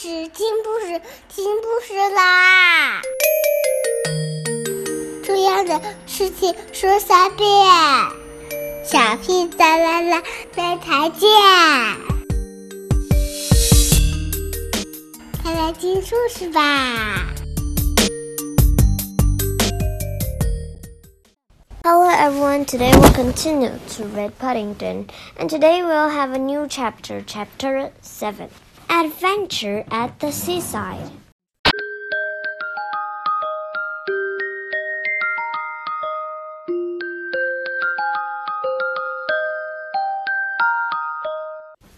事，听故事，听故事啦！重要的事情说三遍，小屁哒啦啦，明天见！快来听故事吧！Hello everyone, today we'll continue to read Paddington, and today we'll have a new chapter, chapter 7. Adventure at the Seaside.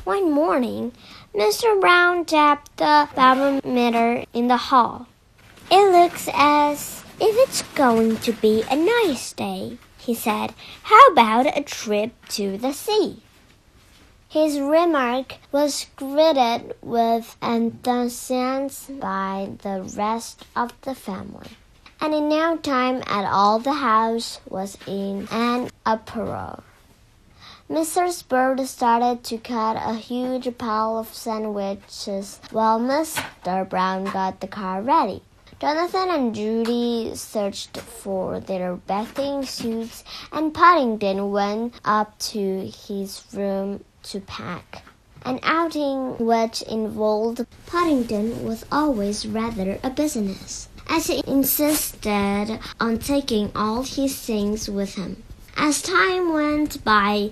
One morning, Mr. Brown tapped the barometer in the hall. It looks as if it's going to be a nice day, he said. How about a trip to the sea? His remark was greeted with enthusiasm by the rest of the family, and in no time at all the house was in an uproar. Mrs. Bird started to cut a huge pile of sandwiches while Mr. Brown got the car ready. Jonathan and Judy searched for their bathing suits, and Paddington went up to his room to pack. An outing which involved Paddington was always rather a business, as he insisted on taking all his things with him. As time went by,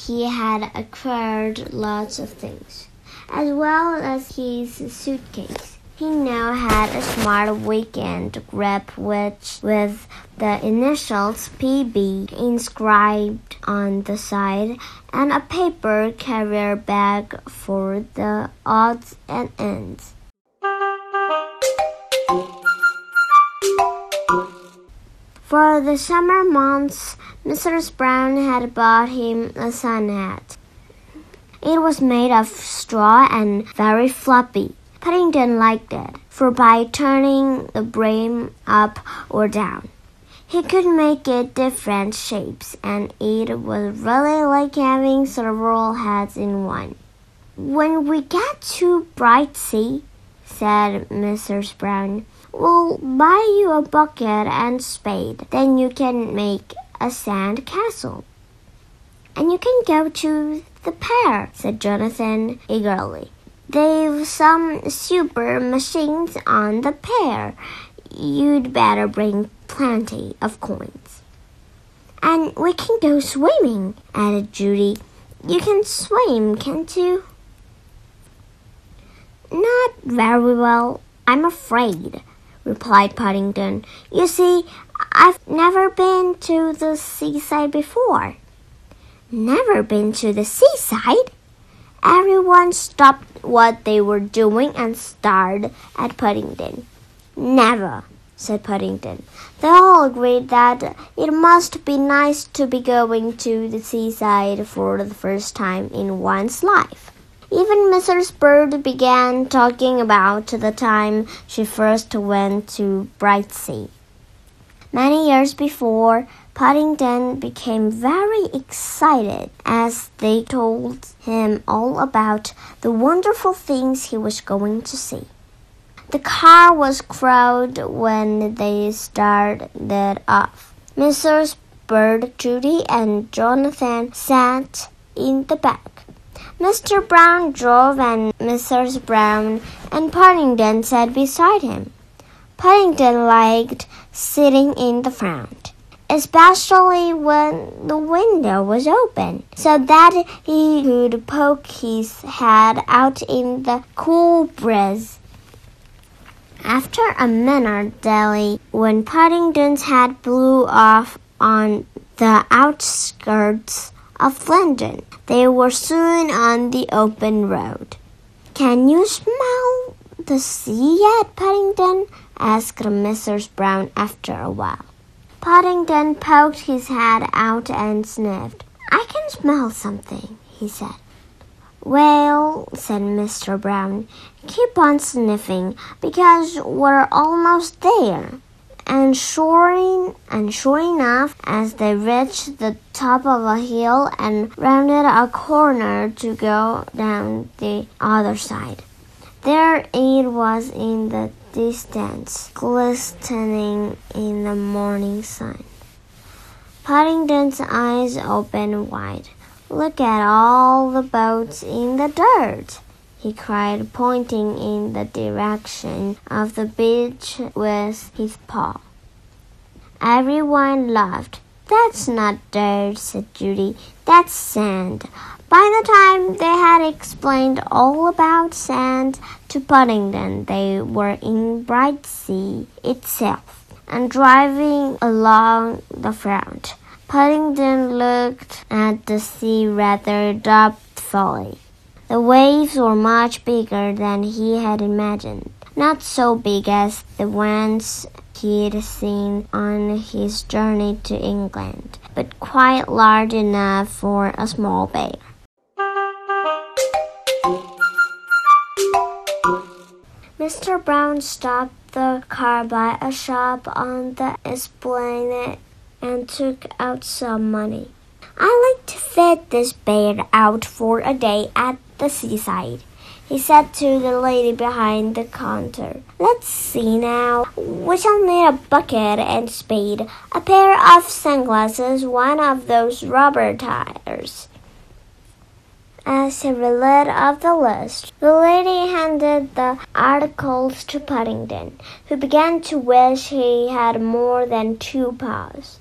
he had acquired lots of things, as well as his suitcase. He now had a smart weekend grip which with the initials PB inscribed on the side and a paper carrier bag for the odds and ends. For the summer months, Mrs. Brown had bought him a sun hat. It was made of straw and very floppy. Paddington liked it, for by turning the brim up or down, he could make it different shapes, and it was really like having several heads in one. When we get to Brightsea, said Mrs. Brown, we'll buy you a bucket and spade. Then you can make a sand castle. And you can go to the Pear, said Jonathan eagerly. They've some super machines on the Pear. You'd better bring plenty of coins. And we can go swimming, added Judy. You can swim, can't you? Not very well, I'm afraid, replied Paddington. You see, I've never been to the seaside before. Never been to the seaside? Everyone stopped what they were doing and stared at Paddington. Never, said Paddington. They all agreed that it must be nice to be going to the seaside for the first time in one's life. Even Mrs. Bird began talking about the time she first went to Brightsea. Many years before, Paddington became very excited as they told him all about the wonderful things he was going to see. The car was crowded when they started off. Mrs. Bird, Judy, and Jonathan sat in the back. Mr. Brown drove and Mrs. Brown and Paddington sat beside him. Paddington liked sitting in the front especially when the window was open, so that he could poke his head out in the cool breeze. After a minute daily, when Paddington's head blew off on the outskirts of London, they were soon on the open road. Can you smell the sea yet, Paddington? asked Mrs. Brown after a while. Paddington poked his head out and sniffed. I can smell something, he said. Well, said Mr. Brown, keep on sniffing because we're almost there. And sure, and sure enough, as they reached the top of a hill and rounded a corner to go down the other side, There it was in the distance, glistening in the morning sun. Paddington's eyes opened wide. Look at all the boats in the dirt, he cried, pointing in the direction of the beach with his paw. Everyone laughed. That's not dirt, said Judy. That's sand. By the time they had explained all about sand to Paddington, they were in Brightsea itself and driving along the front. Paddington looked at the sea rather doubtfully. The waves were much bigger than he had imagined. Not so big as the ones he'd seen on his journey to England, but quite large enough for a small bear. Mr. Brown stopped the car by a shop on the esplanade and took out some money. I'd like to fit this bear out for a day at the seaside, he said to the lady behind the counter. Let's see now. We shall need a bucket and spade, a pair of sunglasses, one of those rubber tires. As he read off the list, the lady handed the articles to Paddington, who began to wish he had more than two paws.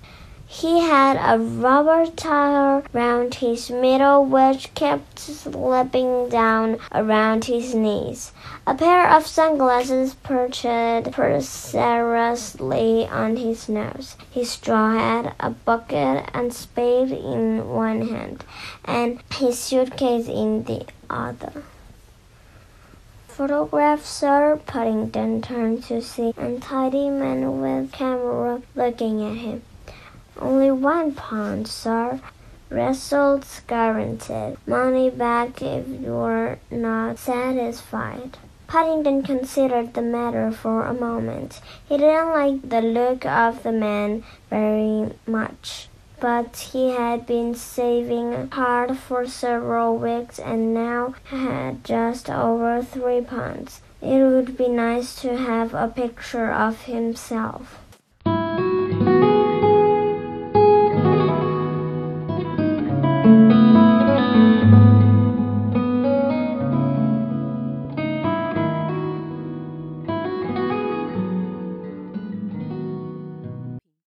He had a rubber tire round his middle which kept slipping down around his knees, a pair of sunglasses perched precariously on his nose, his straw hat, a bucket and spade in one hand, and his suitcase in the other. Photograph, sir. Paddington turned to see an untidy man with camera looking at him. Only one pound, sir. Results guaranteed. Money back if you're not satisfied. Paddington considered the matter for a moment. He didn't like the look of the man very much, but he had been saving hard for several weeks and now had just over three pounds. It would be nice to have a picture of himself.